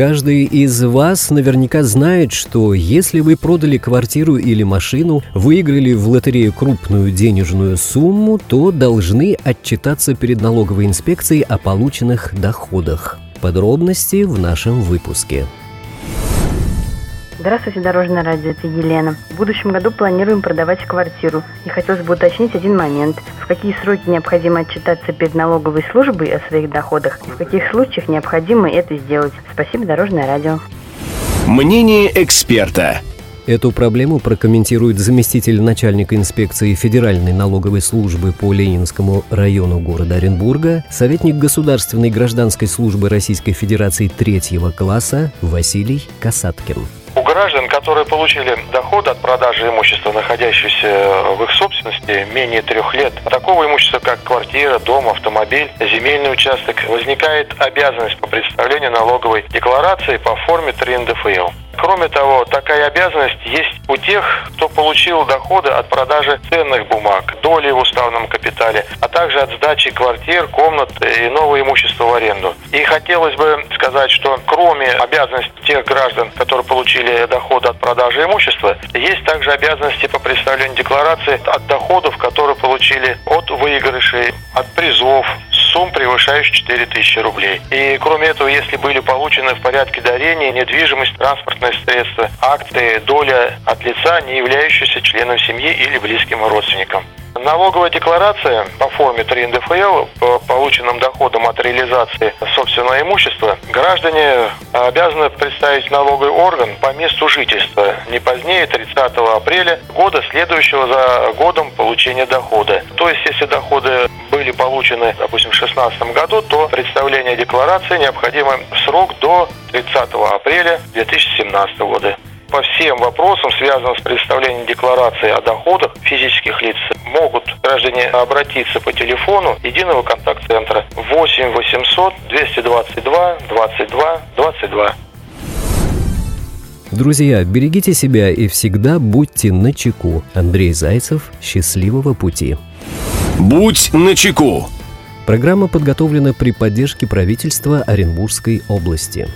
Каждый из вас наверняка знает, что если вы продали квартиру или машину, выиграли в лотерею крупную денежную сумму, то должны отчитаться перед налоговой инспекцией о полученных доходах. Подробности в нашем выпуске. Здравствуйте, Дорожное радио, это Елена. В будущем году планируем продавать квартиру. И хотелось бы уточнить один момент. В какие сроки необходимо отчитаться перед налоговой службой о своих доходах и в каких случаях необходимо это сделать. Спасибо, Дорожное радио. Мнение эксперта. Эту проблему прокомментирует заместитель начальника инспекции Федеральной налоговой службы по Ленинскому району города Оренбурга, советник Государственной гражданской службы Российской Федерации третьего класса Василий Касаткин. Граждан, которые получили доход от продажи имущества, находящегося в их собственности, менее трех лет, такого имущества, как квартира, дом, автомобиль, земельный участок, возникает обязанность по представлению налоговой декларации по форме 3 НДФЛ. Кроме того, такая обязанность есть у тех, кто получил доходы от продажи ценных бумаг, доли в уставном капитале, а также от сдачи квартир, комнат и нового имущества в аренду. И хотелось бы сказать, что кроме обязанностей тех граждан, которые получили доходы от продажи имущества, есть также обязанности по представлению декларации от доходов, которые получили от выигрышей, от призов, сумм, превышающих 4000 рублей. И кроме этого, если были получены в порядке дарения недвижимость, транспортное средство, акты, доля от лица, не являющегося членом семьи или близким родственником. Налоговая декларация по форме 3 НДФЛ по полученным доходам от реализации собственного имущества граждане обязаны представить налоговый орган по месту жительства не позднее 30 апреля года, следующего за годом получения дохода. То есть, если доходы были получены, допустим, в 2016 году, то представление декларации необходимо в срок до 30 апреля 2017 года по всем вопросам, связанным с представлением декларации о доходах физических лиц, могут граждане обратиться по телефону единого контакт-центра 8 800 222 22 22. Друзья, берегите себя и всегда будьте на чеку. Андрей Зайцев, счастливого пути. Будь начеку. Программа подготовлена при поддержке правительства Оренбургской области.